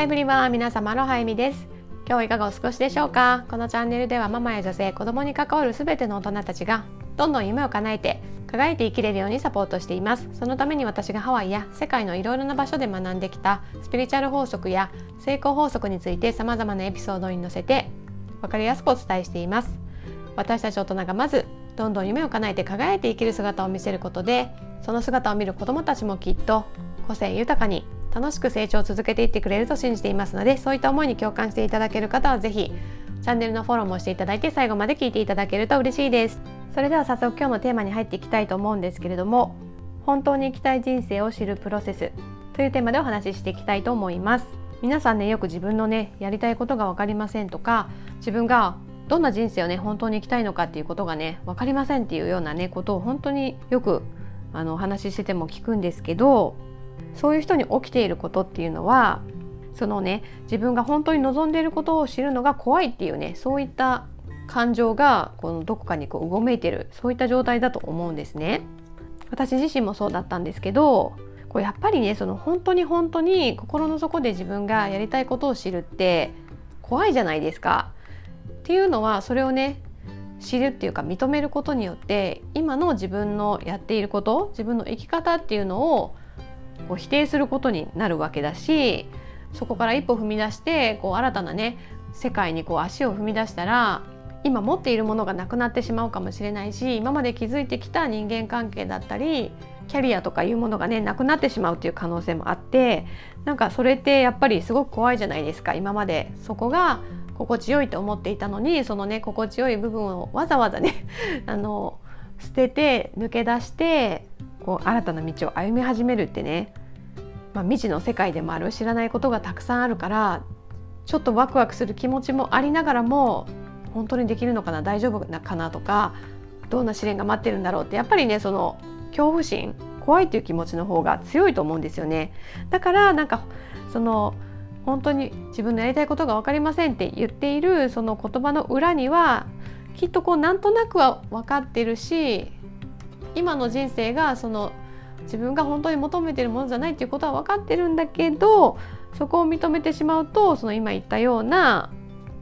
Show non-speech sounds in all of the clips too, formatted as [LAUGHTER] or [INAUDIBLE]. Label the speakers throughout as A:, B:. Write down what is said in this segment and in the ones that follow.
A: ハイブリは皆様のハイミです。今日はいかがお過ごしでしょうか？このチャンネルではママや女性子供に関わるすべての大人たちがどんどん夢を叶えて輝いて生きれるようにサポートしています。そのために私がハワイや世界のいろいろな場所で学んできたスピリチュアル法則や成功法則について様々なエピソードに載せて分かりやすくお伝えしています。私たち大人がまずどんどん夢を叶えて輝いて生きる姿を見せることでその姿を見る子どもたちもきっと個性豊かに楽しく成長を続けていってくれると信じていますのでそういった思いに共感していただける方は是非チャンネルのフォローもしていただいて最後まで聞いていただけると嬉しいです。それでは早速今日のテーマに入っていきたいと思うんですけれども本当に生きたい人生を知るプロセスというテーマでお話ししていきたいと思います。皆さんねよく自分のねやりたいことが分かりませんとか自分がどんな人生をね本当に生きたいのかっていうことがね分かりませんっていうようなねことを本当によくあのお話ししてても聞くんですけどそういう人に起きていることっていうのはそのね自分が本当に望んでいることを知るのが怖いっていうねそういった感情がこのどこかにこううごめいてるそういった状態だと思うんですね。私自身もそうだったんですけどこうやっぱりねその本当に本当に心の底で自分がやりたいことを知るって怖いじゃないですか。っていうのはそれをね知るっていうか認めることによって今の自分のやっていること自分の生き方っていうのをこう否定することになるわけだしそこから一歩踏み出してこう新たなね世界にこう足を踏み出したら今持っているものがなくなってしまうかもしれないし今まで築いてきた人間関係だったりキャリアとかいうものがねなくなってしまうっていう可能性もあってなんかそれってやっぱりすごく怖いじゃないですか今まで。そこが心地よいと思っていたのにそのね心地よい部分をわざわざね [LAUGHS] あの捨てて抜け出してこう新たな道を歩み始めるってね、まあ、未知の世界でもある知らないことがたくさんあるからちょっとワクワクする気持ちもありながらも本当にできるのかな大丈夫かなとかどんな試練が待ってるんだろうってやっぱりねその恐怖心怖いっていう気持ちの方が強いと思うんですよね。だからなんかその本当に自分のやりたいことが分かりませんって言っているその言葉の裏にはきっとこうなんとなくは分かってるし今の人生がその自分が本当に求めてるものじゃないっていうことは分かってるんだけどそこを認めてしまうとその今言ったような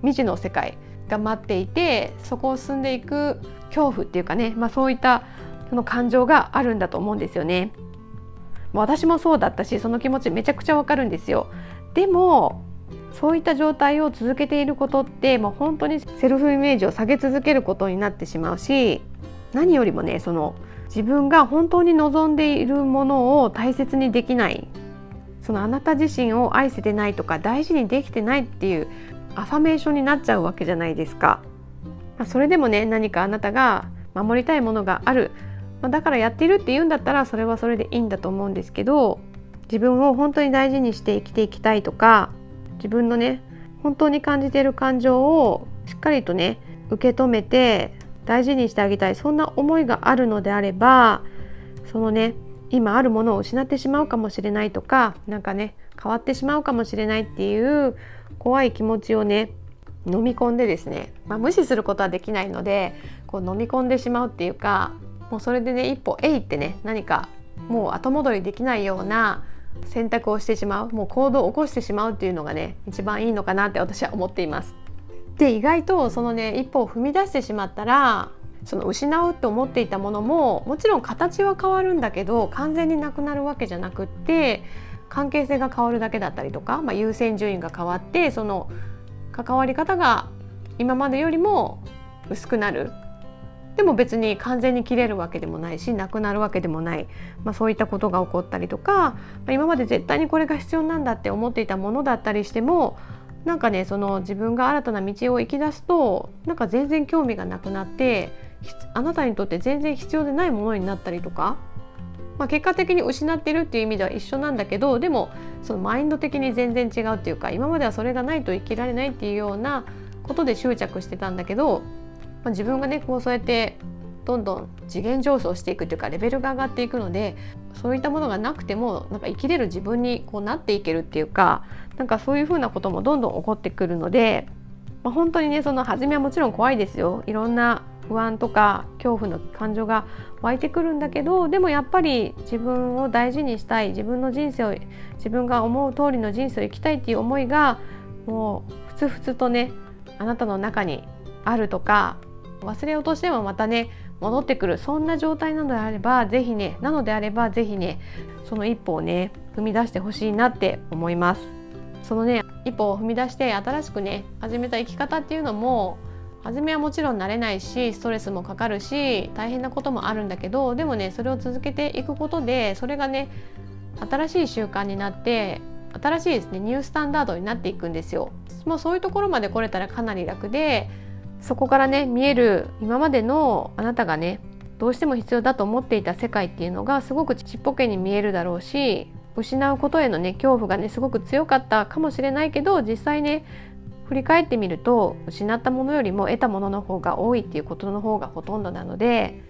A: 未知の世界が待っていてそこを進んでいく恐怖っていうかね、まあ、そういったその感情があるんだと思うんですよね。私もそうだったしその気持ちめちゃくちゃわかるんですよ。でもそういった状態を続けていることってもう本当にセルフイメージを下げ続けることになってしまうし何よりもねその自分が本当に望んでいるものを大切にできないそのあなた自身を愛せてないとか大事にできてないっていうアファメーションになっちゃうわけじゃないですか。まあ、それでもね何かあなたが守りたいものがある、まあ、だからやってるって言うんだったらそれはそれでいいんだと思うんですけど自分を本当に大事にして生きていきたいとか自分のね本当に感じている感情をしっかりとね受け止めて大事にしてあげたいそんな思いがあるのであればそのね今あるものを失ってしまうかもしれないとか何かね変わってしまうかもしれないっていう怖い気持ちをね飲み込んでですね、まあ、無視することはできないのでこう飲み込んでしまうっていうかもうそれでね一歩えいってね何かもう後戻りできないような選択をしてしまうもう行動を起こしてしまうっていうのがね一番いいのかなって私は思っています。で意外とそのね一歩を踏み出してしまったらその失うって思っていたものももちろん形は変わるんだけど完全になくなるわけじゃなくって関係性が変わるだけだったりとか、まあ、優先順位が変わってその関わり方が今までよりも薄くなる。でも別に完全に切れるわけでもないしなくなるわけでもない、まあ、そういったことが起こったりとか、まあ、今まで絶対にこれが必要なんだって思っていたものだったりしてもなんかねその自分が新たな道を行き出すとなんか全然興味がなくなってあなたにとって全然必要でないものになったりとか、まあ、結果的に失ってるっていう意味では一緒なんだけどでもそのマインド的に全然違うっていうか今まではそれがないと生きられないっていうようなことで執着してたんだけど、まあ、自分がねこうそうやってどんどん次元上昇していくというかレベルが上がっていくのでそういったものがなくてもなんか生きれる自分にこうなっていけるっていうかなんかそういうふうなこともどんどん起こってくるので、まあ、本当にねその初めはもちろん怖いですよ。いろんな不安とか恐怖の感情が湧いてくるんだけどでもやっぱり自分を大事にしたい自分の人生を自分が思う通りの人生を生きたいっていう思いがもうふつふつとねあなたの中にあるとか忘れようとしてもまたね戻ってくるそんな状態なのであれば是非ねなのであれば是非ねその一歩をね踏み出してほしいなって思います。そのね一歩を踏み出して新しくね始めた生き方っていうのも初めはもちろん慣れないしストレスもかかるし大変なこともあるんだけどでもねそれを続けていくことでそれがね新しい習慣になって新しいですねニュースタンダードになっていくんですよ。もうそういうところまで来れたらかなり楽でそこからね見える今までのあなたがねどうしても必要だと思っていた世界っていうのがすごくちっぽけに見えるだろうし失うことへのね恐怖がねすごく強かったかもしれないけど実際ね振り返ってみると失ったものよりも得たものの方が多いっていうことの方がほとんどなので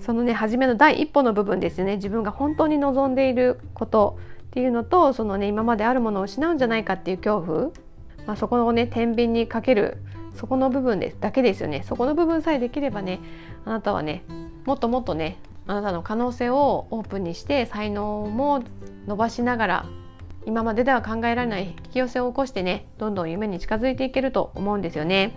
A: そのね初めの第一歩の部分ですね。自分が本当に望んでいることっていうのとそのね今まであるものを失うんじゃないかっていう恐怖、まあ、そこをね天秤にかけるそこの部分ですだけですよねそこの部分さえできればねあなたはねもっともっとねあなたの可能性をオープンにして才能も伸ばしながら今まででは考えられない引き寄せを起こしてねどんどん夢に近づいていけると思うんですよね。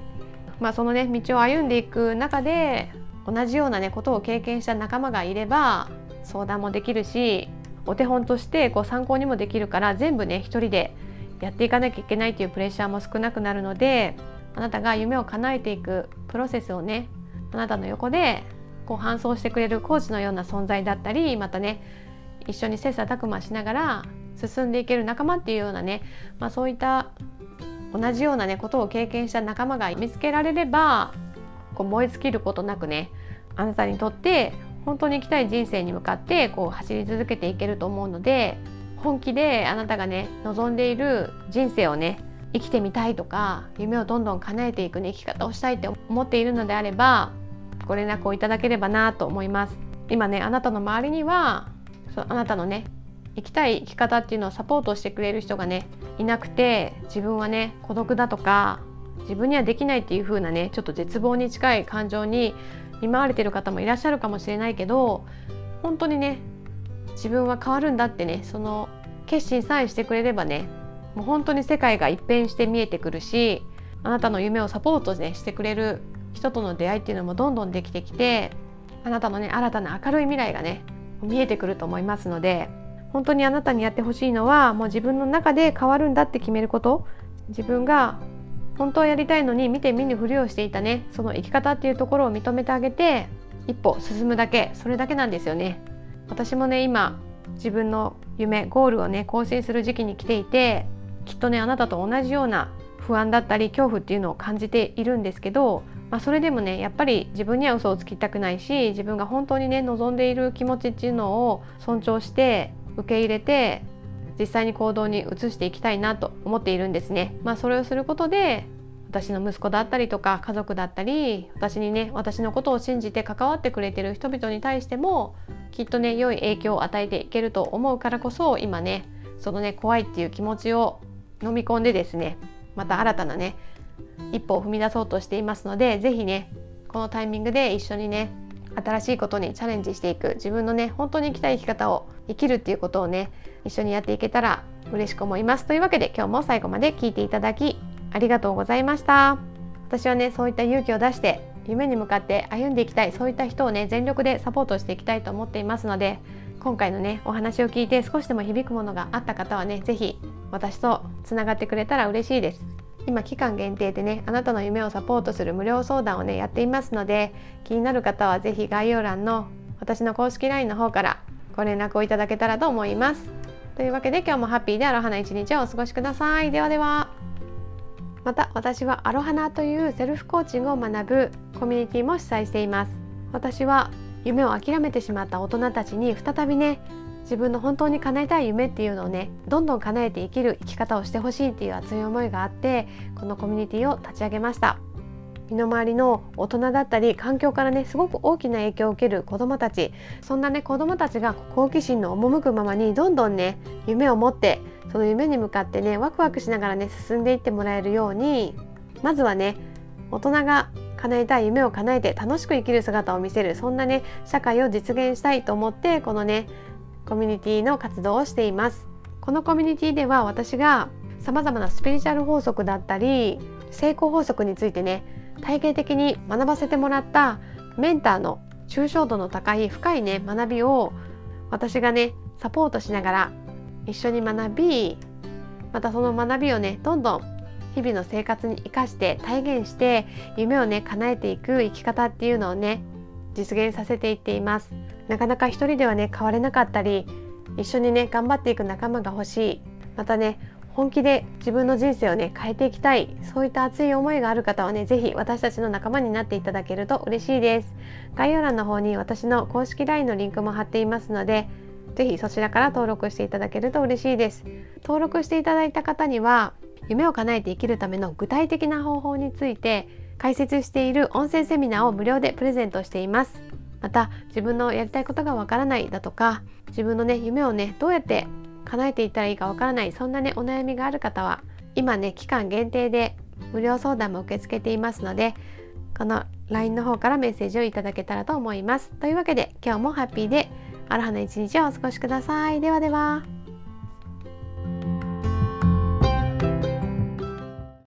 A: まあ、そのね道を歩んでいく中で同じようなねことを経験した仲間がいれば相談もできるしお手本としてこう参考にもできるから全部ね一人でやっていかなきゃいけないというプレッシャーも少なくなるのであなたが夢を叶えていくプロセスをねあなたの横でこう伴走してくれるコーチのような存在だったりまたね一緒に切磋琢磨しながら進んでいける仲間っていうようなね、まあ、そういった同じようなねことを経験した仲間が見つけられればこう燃え尽きることなくねあなたにとって本当に生きたい人生に向かってこう走り続けていけると思うので本気であなたがね望んでいる人生をね生きてみたいとか夢をどんどん叶えていく、ね、生き方をしたいって思っているのであればご連絡をいただければなと思います。今ねあなたの周りにはそあなたのね生きたい生き方っていうのをサポートしてくれる人がねいなくて自分はね孤独だとか自分にはできないっていう風なねちょっと絶望に近い感情に見舞われてる方もいらっしゃるかもしれないけど本当にね自分は変わるんだってねその決心さえしてくれればねもう本当に世界が一変して見えてくるしあなたの夢をサポート、ね、してくれる人との出会いっていうのもどんどんできてきてあなたのね新たな明るい未来がね見えてくると思いますので本当にあなたにやってほしいのはもう自分の中で変わるんだって決めること。自分が本当はやりたいのに見て見ぬふりをしていたねその生き方っていうところを認めてあげて一歩進むだけそれだけなんですよね。私もね今自分の夢ゴールをね更新する時期に来ていてきっとねあなたと同じような不安だったり恐怖っていうのを感じているんですけど、まあ、それでもねやっぱり自分には嘘をつきたくないし自分が本当にね望んでいる気持ちっていうのを尊重して受け入れて実際に行動に移していきたいなと思っているんですね。まあ、それをすることで私の息子だったりとか家族だったり私にね私のことを信じて関わってくれてる人々に対してもきっとね良い影響を与えていけると思うからこそ今ねそのね怖いっていう気持ちを飲み込んでですねまた新たなね一歩を踏み出そうとしていますので是非ねこのタイミングで一緒にね新しいことにチャレンジしていく自分のね本当に生きたい生き方を生きるっていうことをね一緒にやっていけたら嬉しく思います。というわけで今日も最後まで聞いていただきありがとうございました。私はねそういった勇気を出して夢に向かって歩んでいきたいそういった人をね全力でサポートしていきたいと思っていますので今回のねお話を聞いて少しでも響くものがあった方はね是非私とつながってくれたら嬉しいです。今期間限定でねあなたの夢をサポートする無料相談をねやっていますので気になる方は是非概要欄の私の公式 LINE の方からご連絡をいただけたらと思います。というわけで今日もハッピーでアロハな一日をお過ごしください。ではでは。また私はアロハナというセルフコーチングを学ぶコミュニティも主催しています。私は夢を諦めてしまった大人たちに再びね自分の本当に叶えたい夢っていうのをねどんどん叶えて生きる生き方をしてほしいっていう熱い思いがあってこのコミュニティを立ち上げました。身の回りの大人だったり環境からねすごく大きな影響を受ける子どもたち。そんなね子どもたちが好奇心の赴くままにどんどんね夢を持ってその夢に向かってねワクワクしながらね進んでいってもらえるようにまずはね大人が叶えたい夢を叶えて楽しく生きる姿を見せるそんなね社会を実現したいと思ってこのねコミュニティの活動をしています。このコミュニティでは私がさまざまなスピリチュアル法則だったり成功法則についてね体系的に学ばせてもらったメンターの抽象度の高い深いね学びを私がねサポートしながら一緒に学びまたその学びをねどんどん日々の生活に生かして体現して夢をね叶えていく生き方っていうのをね実現させていっています。なかなか一人ではね変われなかったり一緒にね頑張っていく仲間が欲しい。またね本気で自分の人生をね変えていきたい。そういった熱い思いがある方はね是非私たちの仲間になっていただけると嬉しいです。概要欄の方に私の公式 LINE のリンクも貼っていますので是非そちらから登録していただけると嬉しいです。登録していただいた方には夢を叶えて生きるための具体的な方法について解説している音声セミナーを無料でプレゼントしています。また自分のやりたいことがわからないだとか自分のね夢をねどうやって叶えていったらいいかわからないそんなねお悩みがある方は今ね期間限定で無料相談も受け付けていますのでこの LINE の方からメッセージをいただけたらと思います。というわけで今日もハッピーでアロハな一日をお過ごしください。ではでは。